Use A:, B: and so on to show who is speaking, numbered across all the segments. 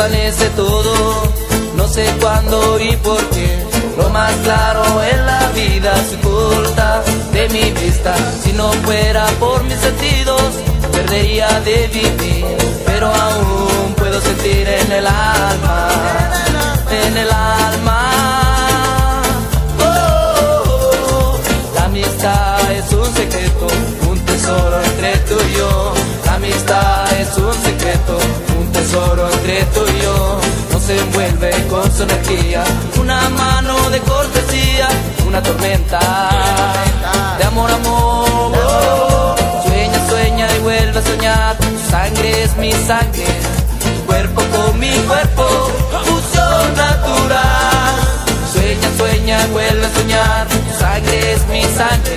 A: desvanece todo, no sé cuándo y por qué. Lo más claro en la vida se oculta de mi vista. Si no fuera por mis sentidos, perdería de vivir. Pero aún puedo sentir en el alma, en el alma. Oh, la amistad es un secreto, un tesoro entre tú y yo. La amistad es un secreto, tesoro entre tú y yo. No se envuelve con su energía, una mano de cortesía, una tormenta de amor, amor. Sueña, sueña y vuelve a soñar. Tu sangre es mi sangre, tu cuerpo con mi cuerpo, fusión natural. Sueña, sueña y vuelve a soñar. Tu sangre es mi sangre,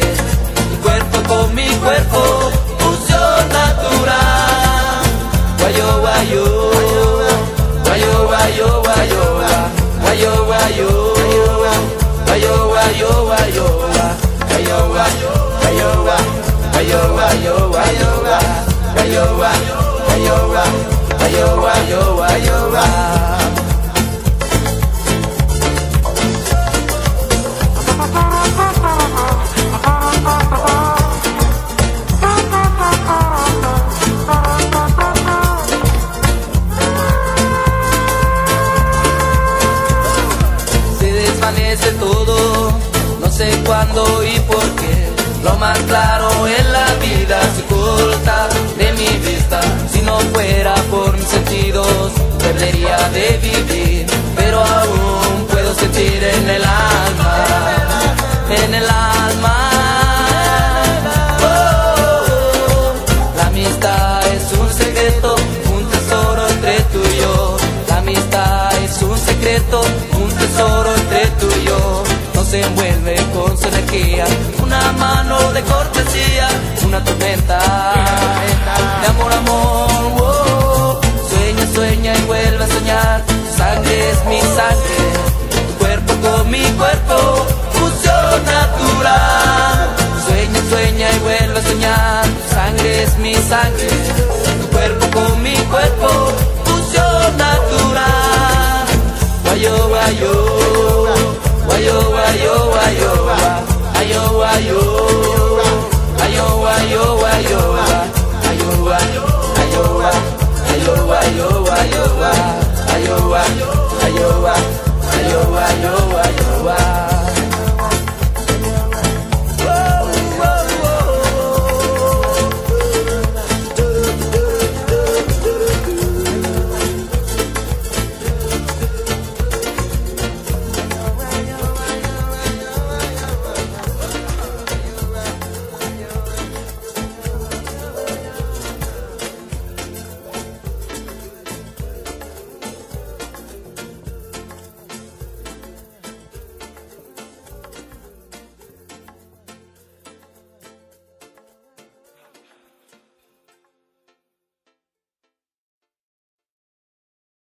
A: tu cuerpo con mi cuerpo, fusión natural. Guayo, guayo, guayo, todo, no sé cuándo y por qué. Lo más claro en la vida se oculta de mi vista. Si no fuera por mis sentidos, perdería de vivir. Se envuelve con su energía, una mano de cortesía, una tormenta de amor, amor. Sueña, sueña y vuelve a soñar. Tu sangre es mi sangre, tu cuerpo con mi cuerpo, fusión natural. Sueña, sueña y vuelve a soñar. Tu sangre es mi sangre, tu cuerpo con mi cuerpo, fusión natural. Guayo, guayo, Ayo, ayo, ayo, ayo, ayo. ayo.